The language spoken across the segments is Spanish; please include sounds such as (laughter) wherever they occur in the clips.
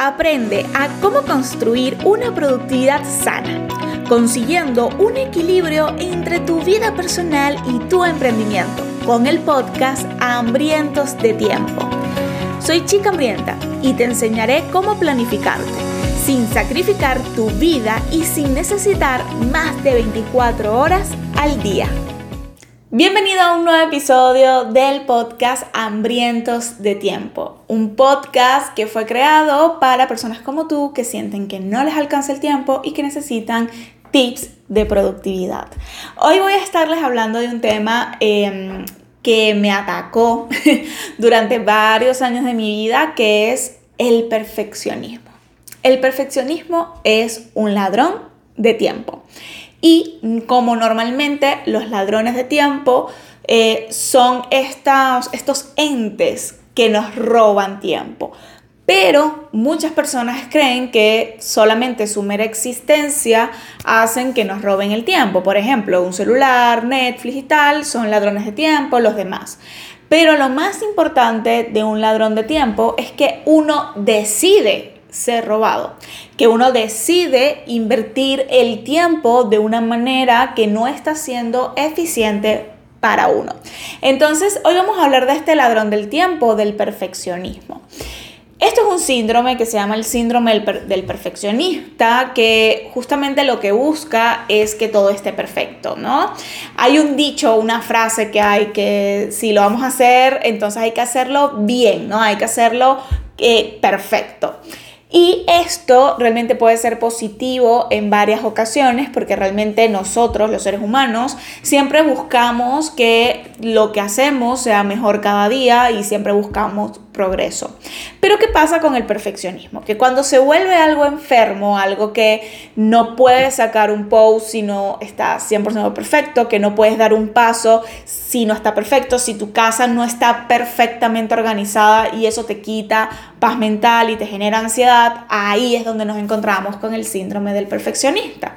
aprende a cómo construir una productividad sana, consiguiendo un equilibrio entre tu vida personal y tu emprendimiento con el podcast Hambrientos de Tiempo. Soy Chica Hambrienta y te enseñaré cómo planificarte sin sacrificar tu vida y sin necesitar más de 24 horas al día. Bienvenido a un nuevo episodio del podcast Hambrientos de Tiempo, un podcast que fue creado para personas como tú que sienten que no les alcanza el tiempo y que necesitan tips de productividad. Hoy voy a estarles hablando de un tema em, que me atacó (laughs) durante varios años de mi vida, que es el perfeccionismo. El perfeccionismo es un ladrón de tiempo. Y como normalmente los ladrones de tiempo eh, son estos, estos entes que nos roban tiempo. Pero muchas personas creen que solamente su mera existencia hacen que nos roben el tiempo. Por ejemplo, un celular, Netflix y tal son ladrones de tiempo, los demás. Pero lo más importante de un ladrón de tiempo es que uno decide ser robado, que uno decide invertir el tiempo de una manera que no está siendo eficiente para uno. Entonces, hoy vamos a hablar de este ladrón del tiempo, del perfeccionismo. Esto es un síndrome que se llama el síndrome del, perfeccionista, que justamente lo que busca es que todo esté perfecto, ¿no? Hay un dicho, una frase que hay que si lo vamos a hacer, entonces hay que hacerlo bien, ¿no? Hay que hacerlo eh, perfecto. Y esto realmente puede ser positivo en varias ocasiones porque realmente nosotros, los seres humanos, siempre buscamos que lo que hacemos sea mejor cada día y siempre buscamos progreso. Pero ¿qué pasa con el perfeccionismo? Que cuando se vuelve algo enfermo, algo que no puedes sacar un post si no está 100% perfecto, que no puedes dar un paso si no está perfecto, si tu casa no está perfectamente organizada y eso te quita paz mental y te genera ansiedad, ahí es donde nos encontramos con el síndrome del perfeccionista.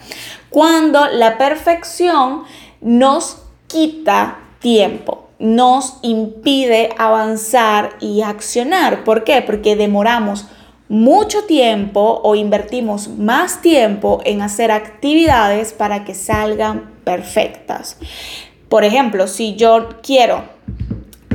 Cuando la perfección nos quita tiempo nos impide avanzar y accionar. ¿Por qué? Porque demoramos mucho tiempo o invertimos más tiempo en hacer actividades para que salgan perfectas. Por ejemplo, si yo quiero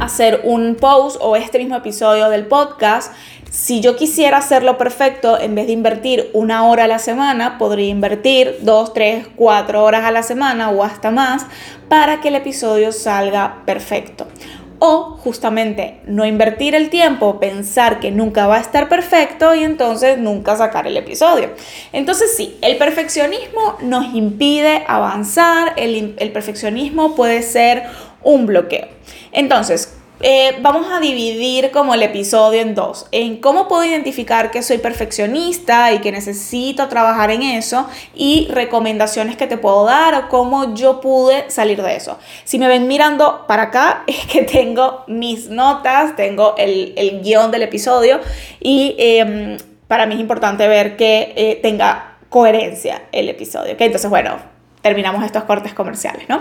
hacer un post o este mismo episodio del podcast, si yo quisiera hacerlo perfecto, en vez de invertir una hora a la semana, podría invertir dos, tres, cuatro horas a la semana o hasta más para que el episodio salga perfecto. O justamente no invertir el tiempo, pensar que nunca va a estar perfecto y entonces nunca sacar el episodio. Entonces sí, el perfeccionismo nos impide avanzar, el, el perfeccionismo puede ser un bloqueo. Entonces, eh, vamos a dividir como el episodio en dos, en cómo puedo identificar que soy perfeccionista y que necesito trabajar en eso y recomendaciones que te puedo dar o cómo yo pude salir de eso. Si me ven mirando para acá (laughs) es que tengo mis notas, tengo el, el guion del episodio y em, para mí es importante ver que eh, tenga coherencia el episodio. Entonces, bueno, terminamos estos cortes comerciales, ¿no?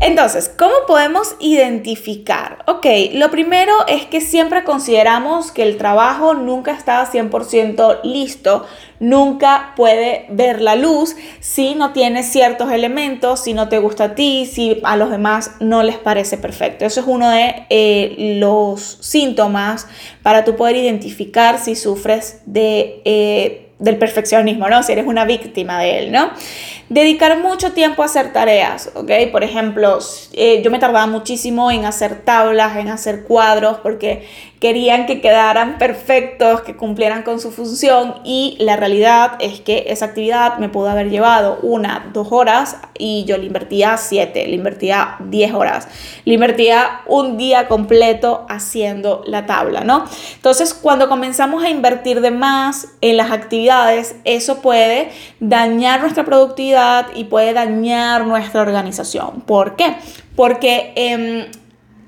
Entonces, ¿cómo podemos identificar? Ok, lo primero es que siempre consideramos que el trabajo nunca está 100% listo, nunca puede ver la luz si no tiene ciertos elementos, si no te gusta a ti, si a los demás no les parece perfecto. Eso es uno de eh, los síntomas para tú poder identificar si sufres de... Eh, del perfeccionismo, ¿no? Si eres una víctima de él, ¿no? Dedicar mucho tiempo a hacer tareas, ¿ok? Por ejemplo, eh, yo me tardaba muchísimo en hacer tablas, en hacer cuadros, porque querían que quedaran perfectos, que cumplieran con su función y la realidad es que esa actividad me pudo haber llevado una, dos horas y yo le invertía siete, le invertía diez horas, le invertía un día completo haciendo la tabla, ¿no? Entonces, cuando comenzamos a invertir de más en las actividades, eso puede dañar nuestra productividad y puede dañar nuestra organización. ¿Por qué? Porque... Eh,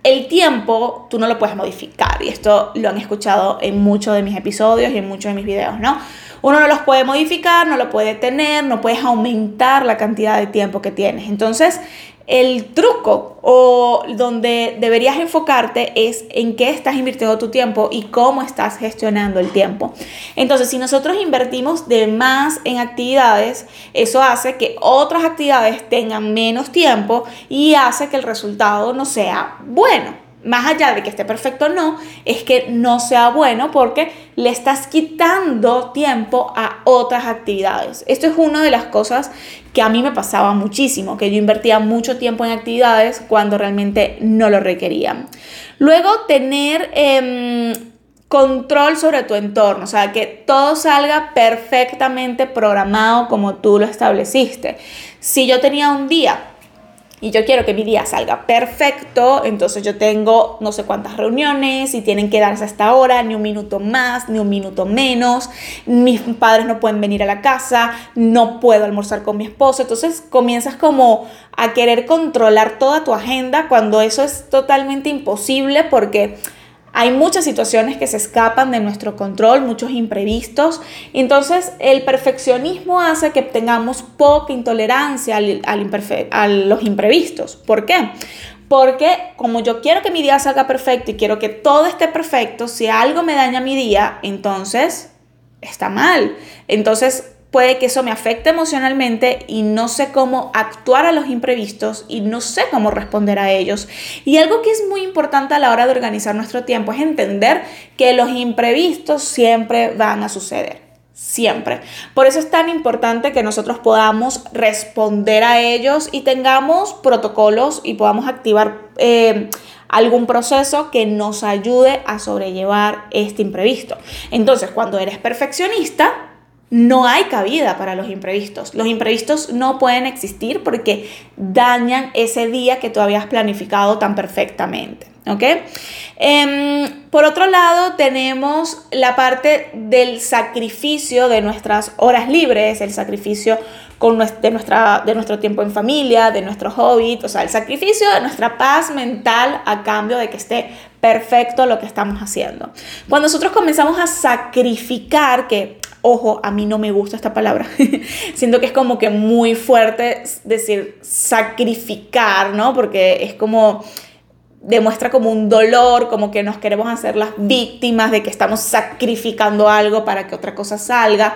el tiempo tú no lo puedes modificar y esto lo han escuchado en muchos de mis episodios y en muchos de mis videos, ¿no? Uno no los puede modificar, no lo puede tener, no puedes aumentar la cantidad de tiempo que tienes. Entonces, el truco o donde deberías enfocarte es en qué estás invirtiendo tu tiempo y cómo estás gestionando el tiempo. Entonces, si nosotros invertimos de más en actividades, eso hace que otras actividades tengan menos tiempo y hace que el resultado no sea bueno más allá de que esté perfecto o no, es que no sea bueno porque le estás quitando tiempo a otras actividades. Esto es una de las cosas que a mí me pasaba muchísimo, que yo invertía mucho tiempo en actividades cuando realmente no lo requerían. Luego, tener em, control sobre tu entorno, o sea, que todo salga perfectamente programado como tú lo estableciste. Si yo tenía un día y yo quiero que mi día salga perfecto, entonces yo tengo no sé cuántas reuniones y tienen que darse hasta ahora, ni un minuto más, ni un minuto menos, mis padres no pueden venir a la casa, no puedo almorzar con mi esposo, entonces comienzas como a querer controlar toda tu agenda cuando eso es totalmente imposible porque hay muchas situaciones que se escapan de nuestro control, muchos imprevistos. Entonces, el perfeccionismo hace que tengamos poca intolerancia al, a los imprevistos. ¿Por qué? Porque como yo quiero que mi día salga perfecto y quiero que todo esté perfecto, si algo me daña mi día, entonces está mal. Entonces puede que eso me afecte emocionalmente y no sé cómo actuar a los imprevistos y no sé cómo responder a ellos. Y algo que es muy importante a la hora de organizar nuestro tiempo es entender que los imprevistos siempre van a suceder. Siempre. Por eso es tan importante que nosotros podamos responder a ellos y tengamos protocolos y podamos activar eh, algún proceso que nos ayude a sobrellevar este imprevisto. Entonces, cuando eres perfeccionista, no hay cabida para los imprevistos. Los imprevistos no pueden existir porque dañan ese día que tú habías planificado tan perfectamente. ¿ok? Em, por otro lado, tenemos la parte del sacrificio de nuestras horas libres, el sacrificio con de, nuestra, de nuestro tiempo en familia, de nuestro hobby, o sea, el sacrificio de nuestra paz mental a cambio de que esté perfecto lo que estamos haciendo. Cuando nosotros comenzamos a sacrificar, que Ojo, a mí no me gusta esta palabra. (laughs) Siento que es como que muy fuerte decir sacrificar, ¿no? Porque es como demuestra como un dolor, como que nos queremos hacer las víctimas de que estamos sacrificando algo para que otra cosa salga.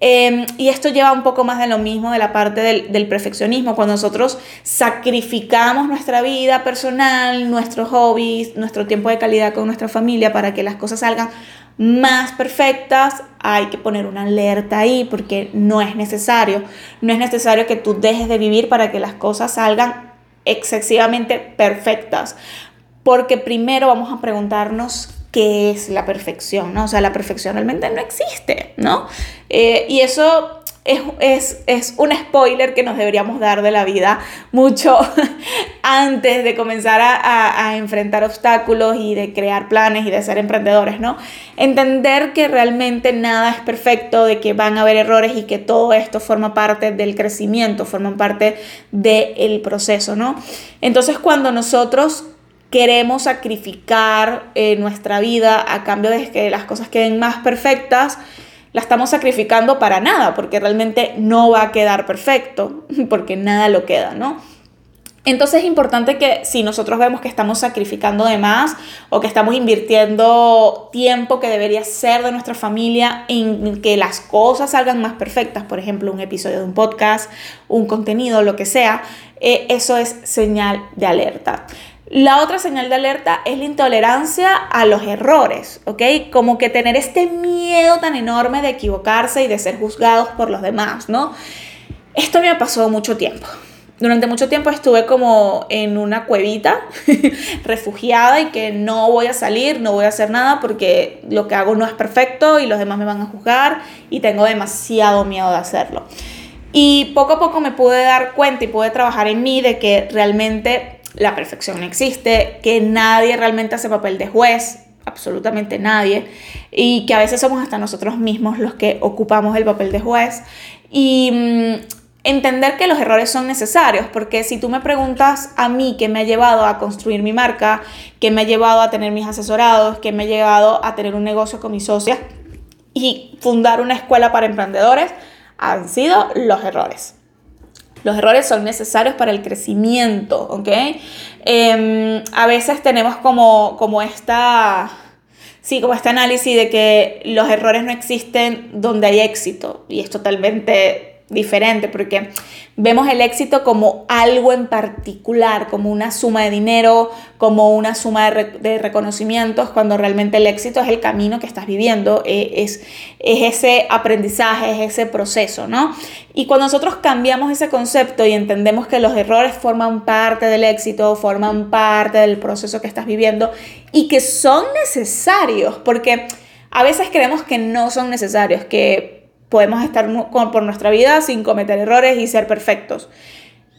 Em, y esto lleva un poco más de lo mismo de la parte del, del, perfeccionismo, cuando nosotros sacrificamos nuestra vida personal, nuestros hobbies, nuestro tiempo de calidad con nuestra familia para que las cosas salgan más perfectas, hay que poner una alerta ahí porque no es necesario. No es necesario que tú dejes de vivir para que las cosas salgan excesivamente perfectas. Porque primero vamos a preguntarnos qué es la perfección, ¿no? O sea, la perfección realmente no existe, ¿no? Eh, y eso es, un spoiler que nos deberíamos dar de la vida mucho (laughs) antes de comenzar a, enfrentar obstáculos y de crear planes y de ser emprendedores, ¿no? Entender que realmente nada es perfecto, de que van a haber errores y que todo esto forma parte del crecimiento, forma parte del proceso, ¿no? Entonces cuando nosotros queremos sacrificar eh, nuestra vida a cambio de que las cosas queden más perfectas, la estamos sacrificando para nada, porque realmente no va a quedar perfecto, (laughs) porque nada lo queda, ¿no? Entonces es importante que si nosotros vemos que estamos sacrificando de más o que estamos invirtiendo tiempo que debería ser de nuestra familia en que las cosas salgan más perfectas, por ejemplo, un episodio de un podcast, un contenido, lo que sea, eh, eso es señal de alerta. La otra señal de alerta es la intolerancia a los errores, ¿ok? Como que tener este miedo tan enorme de equivocarse y de ser juzgados por los demás, ¿no? Esto me ha pasado mucho tiempo. Durante mucho tiempo estuve como en una cuevita, (laughs) refugiada y que no voy a salir, no voy a hacer nada porque lo que hago no es perfecto y los demás me van a juzgar y tengo demasiado miedo de hacerlo. Y poco a poco me pude dar cuenta y pude trabajar en mí de que realmente la perfección no existe, que nadie realmente hace papel de juez, absolutamente nadie, y que a veces somos hasta nosotros mismos los que ocupamos el papel de juez. Y mm, entender que los errores son necesarios, porque si tú me preguntas a mí qué me ha llevado a construir mi marca, qué me ha llevado a tener mis asesorados, qué me ha llevado a tener un negocio con mis socias y fundar una escuela para emprendedores, han sido los errores. Los errores son necesarios para el crecimiento, ¿ok? Em, a veces tenemos como, como esta... Sí, como este análisis de que los errores no existen donde hay éxito y es totalmente diferente, porque vemos el éxito como algo en particular, como una suma de dinero, como una suma de, reconocimientos, cuando realmente el éxito es el camino que estás viviendo, eh, es, es ese aprendizaje, es ese proceso, ¿no? Y cuando nosotros cambiamos ese concepto y entendemos que los errores forman parte del éxito, forman parte del proceso que estás viviendo y que son necesarios, porque a veces creemos que no son necesarios, que podemos estar por nuestra vida sin cometer errores y ser perfectos.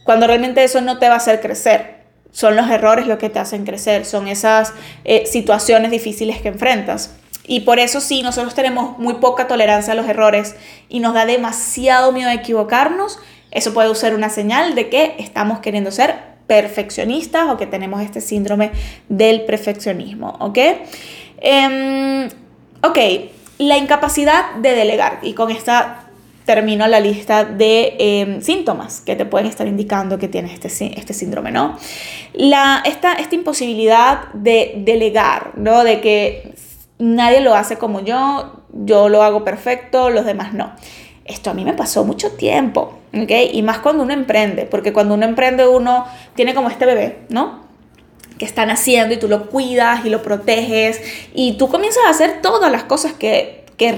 Cuando realmente eso no te va a hacer crecer. Son los errores lo que te hacen crecer, son esas eh, situaciones difíciles que enfrentas. Y por eso sí, nosotros tenemos muy poca tolerancia a los errores y nos da demasiado miedo a equivocarnos. Eso puede ser una señal de que estamos queriendo ser perfeccionistas o que tenemos este síndrome del perfeccionismo, ¿ok? Eh, ok, la incapacidad de delegar. Y con esta termino la lista de em, síntomas que te pueden estar indicando que tienes este, este síndrome, ¿no? La, esta, esta imposibilidad de delegar, ¿no? De que nadie lo hace como yo, yo lo hago perfecto, los demás no. Esto a mí me pasó mucho tiempo, ¿ok? Y más cuando uno emprende, porque cuando uno emprende uno tiene como este bebé, ¿no? Que están haciendo y tú lo cuidas y lo proteges y tú comienzas a hacer todas las cosas que, que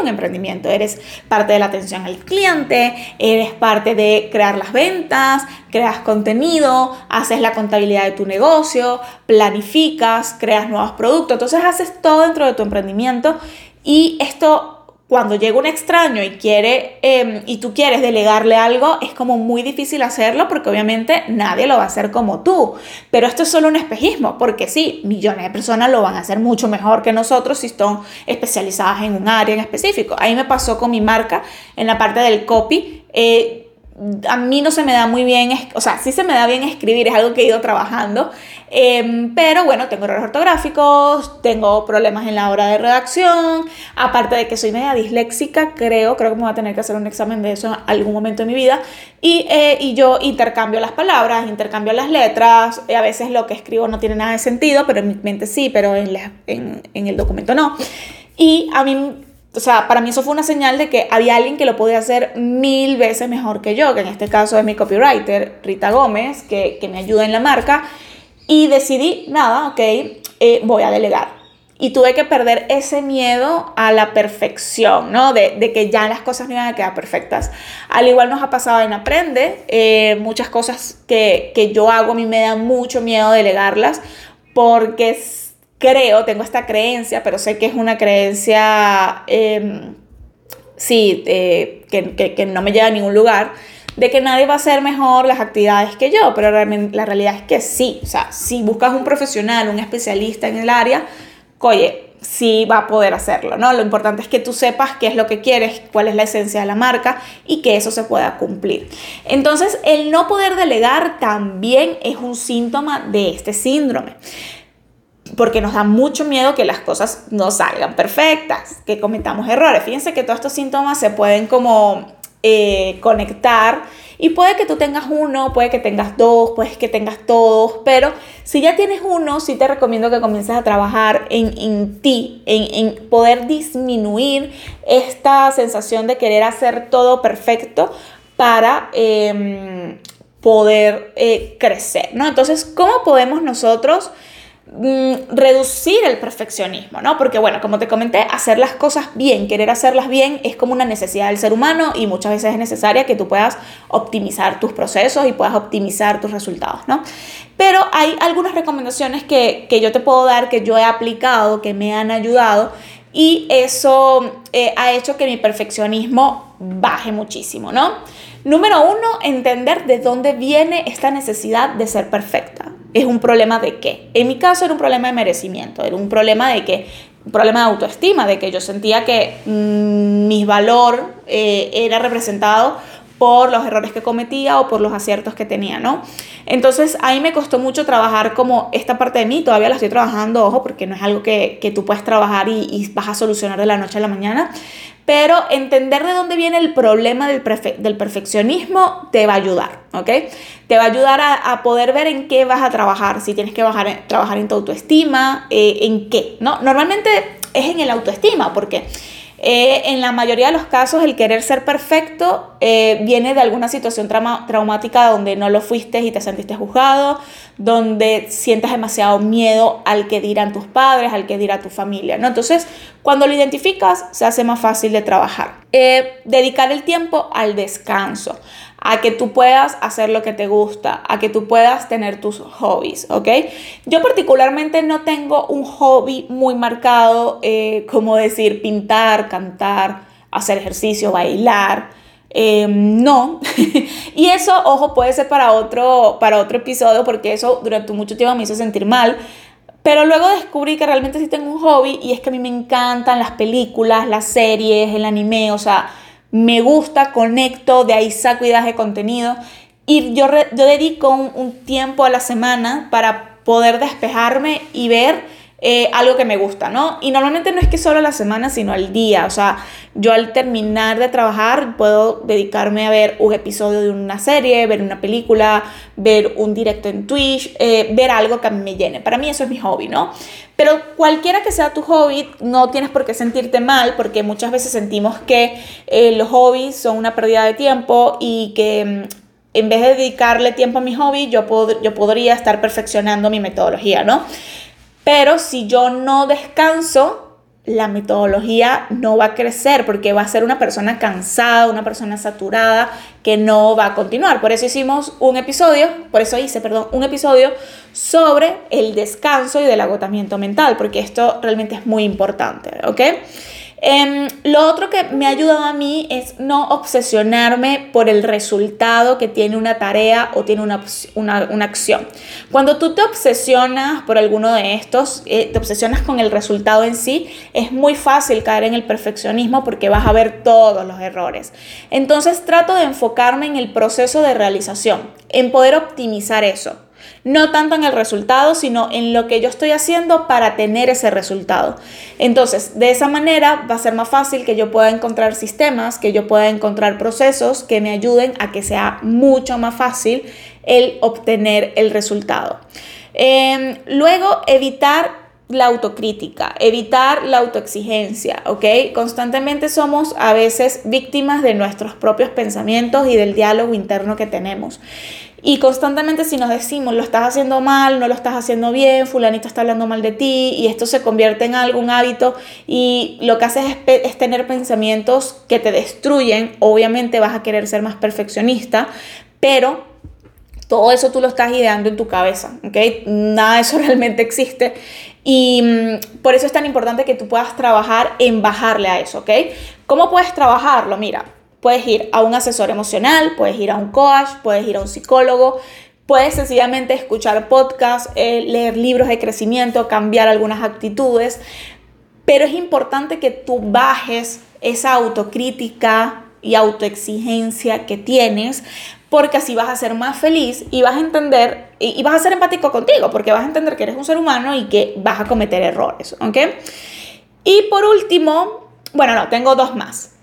un emprendimiento. Eres parte de la atención al cliente, eres parte de crear las ventas, creas contenido, haces la contabilidad de tu negocio, planificas, creas nuevos productos. Entonces haces todo dentro de tu emprendimiento y esto cuando llega un extraño y quiere em, y tú quieres delegarle algo, es como muy difícil hacerlo porque obviamente nadie lo va a hacer como tú. Pero esto es solo un espejismo, porque sí, millones de personas lo van a hacer mucho mejor que nosotros si están especializadas en un área en específico. Ahí me pasó con mi marca en la parte del copy. Eh, a mí no se me da muy bien, o sea, sí se me da bien escribir, es algo que he ido trabajando, em, pero bueno, tengo errores ortográficos, tengo problemas en la hora de redacción, aparte de que soy media disléxica, creo, creo que me voy a tener que hacer un examen de eso en algún momento de mi vida, y, eh, y yo intercambio las palabras, intercambio las letras, a veces lo que escribo no tiene nada de sentido, pero en mi mente sí, pero en, en, en el documento no. Y a mí o sea, para mí eso fue una señal de que había alguien que lo podía hacer mil veces mejor que yo, que en este caso es mi copywriter, Rita Gómez, que, me ayuda en la marca. Y decidí, nada, ok, eh, voy a delegar. Y tuve que perder ese miedo a la perfección, ¿no? De, que ya las cosas no iban a quedar perfectas. Al igual nos ha pasado en Aprende, eh, muchas cosas que, que yo hago a mí me da mucho miedo delegarlas porque creo, tengo esta creencia, pero sé que es una creencia, em, sí, que, no me lleva a ningún lugar, de que nadie va a hacer mejor las actividades que yo, pero la realidad es que sí, o sea, si buscas un profesional, un especialista en el área, oye, sí va a poder hacerlo, ¿no? Lo importante es que tú sepas qué es lo que quieres, cuál es la esencia de la marca y que eso se pueda cumplir. Entonces, el no poder delegar también es un síntoma de este síndrome porque nos da mucho miedo que las cosas no salgan perfectas, que cometamos errores. Fíjense que todos estos síntomas se pueden como eh, conectar y puede que tú tengas uno, puede que tengas dos, puede que tengas todos, pero si ya tienes uno, sí te recomiendo que comiences a trabajar en, ti, en, poder disminuir esta sensación de querer hacer todo perfecto para em, poder eh, crecer, ¿no? Entonces, ¿cómo podemos nosotros reducir el perfeccionismo, ¿no? Porque bueno, como te comenté, hacer las cosas bien, querer hacerlas bien es como una necesidad del ser humano y muchas veces es necesaria que tú puedas optimizar tus procesos y puedas optimizar tus resultados, ¿no? Pero hay algunas recomendaciones que, que yo te puedo dar, que yo he aplicado, que me han ayudado y eso eh, ha hecho que mi perfeccionismo baje muchísimo, ¿no? Número uno, entender de dónde viene esta necesidad de ser perfecta es un problema de qué. En mi caso era un problema de merecimiento, era un problema de que, un problema de autoestima, de que yo sentía que mm, mi valor eh, era representado por los errores que cometía o por los aciertos que tenía, ¿no? Entonces ahí me costó mucho trabajar como esta parte de mí, todavía la estoy trabajando, ojo, porque no es algo que, que tú puedes trabajar y, y vas a solucionar de la noche a la mañana, pero entender de dónde viene el problema del, del perfeccionismo te va a ayudar, ¿ok? Te va a ayudar a, poder ver en qué vas a trabajar, si tienes que bajar, trabajar en tu autoestima, eh, en qué, ¿no? Normalmente es en el autoestima, porque eh, en la mayoría de los casos, el querer ser perfecto eh, viene de alguna situación traumática donde no lo fuiste y te sentiste juzgado, donde sientes demasiado miedo al que dirán tus padres, al que dirá tu familia. ¿no? Entonces, cuando lo identificas, se hace más fácil de trabajar. Eh, dedicar el tiempo al descanso, a que tú puedas hacer lo que te gusta, a que tú puedas tener tus hobbies, ¿ok? Yo particularmente no tengo un hobby muy marcado, eh, como decir pintar, cantar, hacer ejercicio, bailar. Em, no. (laughs) y eso, ojo, puede ser para otro, para otro episodio, porque eso durante mucho tiempo me hizo sentir mal. Pero luego descubrí que realmente sí tengo un hobby y es que a mí me encantan las películas, las series, el anime, o sea, me gusta, conecto, de ahí saco ideas de contenido. Y yo, yo dedico un, tiempo a la semana para poder despejarme y ver eh, algo que me gusta, ¿no? Y normalmente no es que solo a la semana, sino al día. O sea, yo al terminar de trabajar puedo dedicarme a ver un episodio de una serie, ver una película, ver un directo en Twitch, eh, ver algo que a mí me llene. Para mí eso es mi hobby, ¿no? Pero cualquiera que sea tu hobby, no tienes por qué sentirte mal, porque muchas veces sentimos que eh, los hobbies son una pérdida de tiempo y que mm, en vez de dedicarle tiempo a mi hobby, yo, yo podría estar perfeccionando mi metodología, ¿no? Pero si yo no descanso, la metodología no va a crecer porque va a ser una persona cansada, una persona saturada que no va a continuar. Por eso hicimos un episodio, por eso hice, perdón, un episodio sobre el descanso y del agotamiento mental, porque esto realmente es muy importante, ¿ok? Em, lo otro que me ha ayudado a mí es no obsesionarme por el resultado que tiene una tarea o tiene una, una, acción. Cuando tú te obsesionas por alguno de estos, eh, te obsesionas con el resultado en sí, es muy fácil caer en el perfeccionismo porque vas a ver todos los errores. Entonces trato de enfocarme en el proceso de realización, en poder optimizar eso no tanto en el resultado, sino en lo que yo estoy haciendo para tener ese resultado. Entonces, de esa manera va a ser más fácil que yo pueda encontrar sistemas, que yo pueda encontrar procesos que me ayuden a que sea mucho más fácil el obtener el resultado. Em, luego, evitar la autocrítica, evitar la autoexigencia, ¿ok? Constantemente somos a veces víctimas de nuestros propios pensamientos y del diálogo interno que tenemos. Y constantemente si nos decimos, lo estás haciendo mal, no lo estás haciendo bien, fulanito está hablando mal de ti, y esto se convierte en algún hábito y lo que haces es, tener pensamientos que te destruyen, obviamente vas a querer ser más perfeccionista, pero todo eso tú lo estás ideando en tu cabeza, ¿ok? Nada de eso (laughs) realmente existe. Y mm, por eso es tan importante que tú puedas trabajar en bajarle a eso, ¿ok? ¿Cómo puedes trabajarlo? Mira, Puedes ir a un asesor emocional, puedes ir a un coach, puedes ir a un psicólogo, puedes sencillamente escuchar podcasts, eh, leer libros de crecimiento, cambiar algunas actitudes, pero es importante que tú bajes esa autocrítica y autoexigencia que tienes porque así vas a ser más feliz y vas a entender y, vas a ser empático contigo porque vas a entender que eres un ser humano y que vas a cometer errores, ¿ok? Y por último, bueno, no, tengo dos más.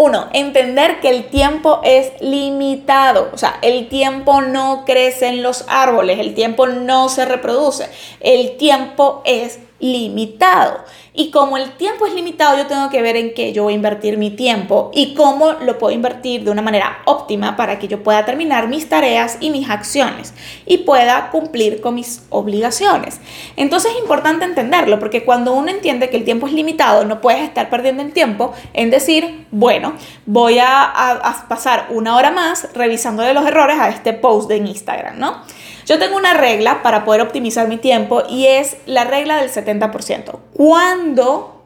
Uno, entender que el tiempo es limitado. O sea, el tiempo no crece en los árboles, el tiempo no se reproduce. El tiempo es limitado. Y como el tiempo es limitado, yo tengo que ver en qué yo voy a invertir mi tiempo y cómo lo puedo invertir de una manera óptima para que yo pueda terminar mis tareas y mis acciones y pueda cumplir con mis obligaciones. Entonces es importante entenderlo porque cuando uno entiende que el tiempo es limitado, no puedes estar perdiendo el tiempo en decir, bueno, voy a, pasar una hora más revisando los errores a este post de Instagram, ¿no? Yo tengo una regla para poder optimizar mi tiempo y es la regla del 70%. Cuando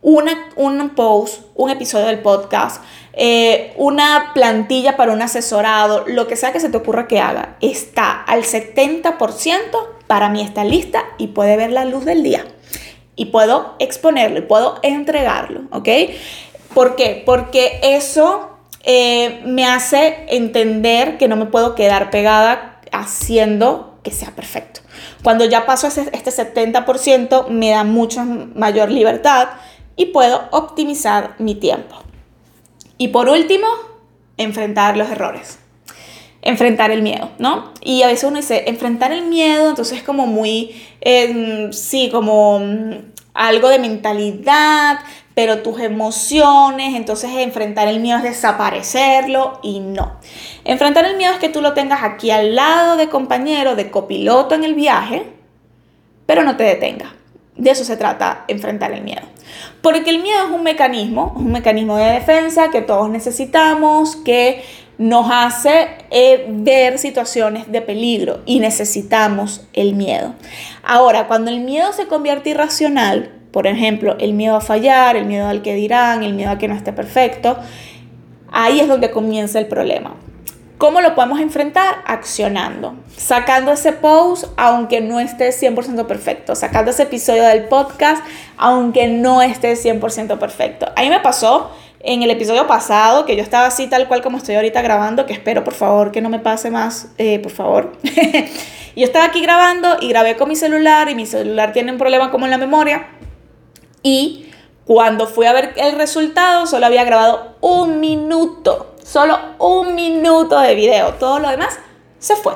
una, un post, un episodio del podcast, eh, una plantilla para un asesorado, lo que sea que se te ocurra que haga, está al 70%, para mí está lista y puede ver la luz del día. Y puedo exponerlo y puedo entregarlo, ¿ok? ¿Por qué? Porque eso eh, me hace entender que no me puedo quedar pegada haciendo que sea perfecto. Cuando ya paso este 70% me da mucha mayor libertad y puedo optimizar mi tiempo. Y por último, enfrentar los errores. Enfrentar el miedo, ¿no? Y a veces uno dice, enfrentar el miedo, entonces es como muy, em, sí, como mm, algo de mentalidad, pero tus emociones, entonces enfrentar el miedo es desaparecerlo y no. Enfrentar el miedo es que tú lo tengas aquí al lado de compañero, de copiloto en el viaje, pero no te detenga. De eso se trata enfrentar el miedo. Porque el miedo es un mecanismo, un mecanismo de defensa que todos necesitamos, que nos hace eh, ver situaciones de peligro y necesitamos el miedo. Ahora, cuando el miedo se convierte irracional, por ejemplo, el miedo a fallar, el miedo al que dirán, el miedo a que no esté perfecto, ahí es donde comienza el problema. ¿Cómo lo podemos enfrentar? Accionando, sacando ese post aunque no esté 100% perfecto, sacando ese episodio del podcast aunque no esté 100% perfecto. A mí me pasó en el episodio pasado que yo estaba así tal cual como estoy ahorita grabando, que espero por favor que no me pase más, eh, por favor. (laughs) yo estaba aquí grabando y grabé con mi celular y mi celular tiene un problema como en la memoria y cuando fui a ver el resultado solo había grabado un minuto solo un minuto de video, todo lo demás se fue.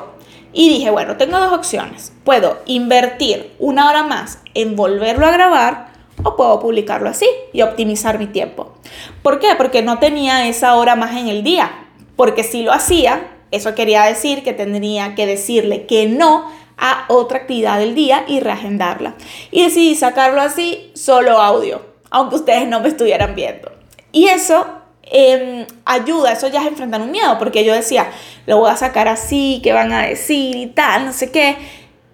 Y dije, bueno, tengo dos opciones. Puedo invertir una hora más en volverlo a grabar o puedo publicarlo así y optimizar mi tiempo. ¿Por qué? Porque no tenía esa hora más en el día. Porque si lo hacía, eso quería decir que tendría que decirle que no a otra actividad del día y reagendarla. Y decidí sacarlo así, solo audio, aunque ustedes no me estuvieran viendo. Y eso Em, ayuda, eso ya es enfrentar un miedo, porque yo decía, lo voy a sacar así, ¿qué van a decir y tal, no sé qué.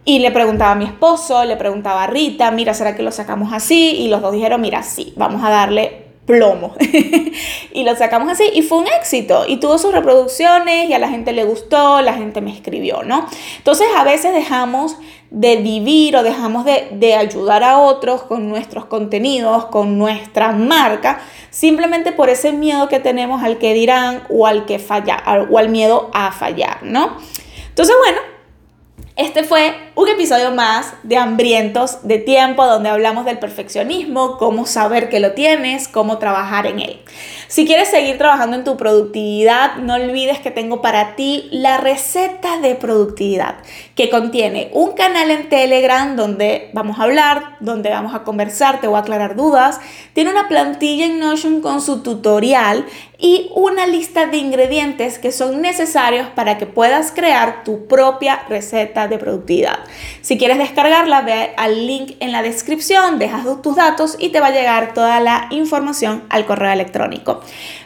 Y le preguntaba a mi esposo, le preguntaba a Rita, mira, ¿será que lo sacamos así? Y los dos dijeron, mira, sí, vamos a darle plomo. (laughs) y lo sacamos así y fue un éxito y tuvo sus reproducciones y a la gente le gustó, la gente me escribió, ¿no? Entonces a veces dejamos de vivir o dejamos de, de ayudar a otros con nuestros contenidos, con nuestra marca, simplemente por ese miedo que tenemos al que dirán o al que falla o al miedo a fallar, ¿no? Entonces, bueno, este fue un episodio más de Hambrientos de Tiempo donde hablamos del perfeccionismo, cómo saber que lo tienes, cómo trabajar en él. Si quieres seguir trabajando en tu productividad, no olvides que tengo para ti la receta de productividad, que contiene un canal en Telegram donde vamos a hablar, donde vamos a conversar, te voy a aclarar dudas. Tiene una plantilla en Notion con su tutorial y una lista de ingredientes que son necesarios para que puedas crear tu propia receta de productividad. Si quieres descargarla, ve al link en la descripción, dejas tus datos y te va a llegar toda la información al correo electrónico.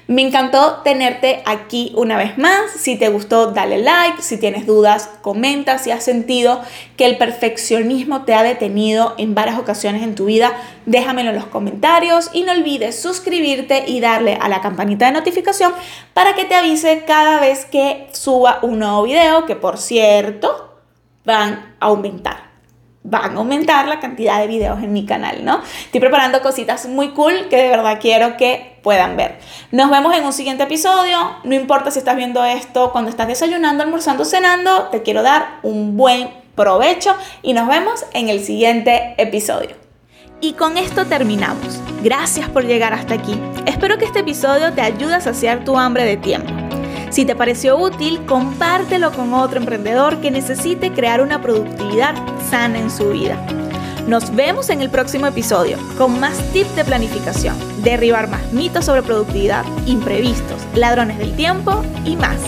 Me encantó tenerte aquí una vez más. Si te gustó, dale like. Si tienes dudas, comenta. Si has sentido que el perfeccionismo te ha detenido en varias ocasiones en tu vida, déjamelo en los comentarios. Y no olvides suscribirte y darle a la campanita de notificación para que te avise cada vez que suba un nuevo video, que por cierto, van a aumentar van a aumentar la cantidad de videos en mi canal, ¿no? Estoy preparando cositas muy cool que de verdad quiero que puedan ver. Nos vemos en un siguiente episodio. No importa si estás viendo esto cuando estás desayunando, almorzando, cenando, te quiero dar un buen provecho y nos vemos en el siguiente episodio. Y con esto terminamos. Gracias por llegar hasta aquí. Espero que este episodio te ayude a saciar tu hambre de tiempo. Si te pareció útil, compártelo con otro emprendedor que necesite crear una productividad sana en su vida. Nos vemos en el próximo episodio con más tips de planificación, derribar más mitos sobre productividad, imprevistos, ladrones del tiempo y más.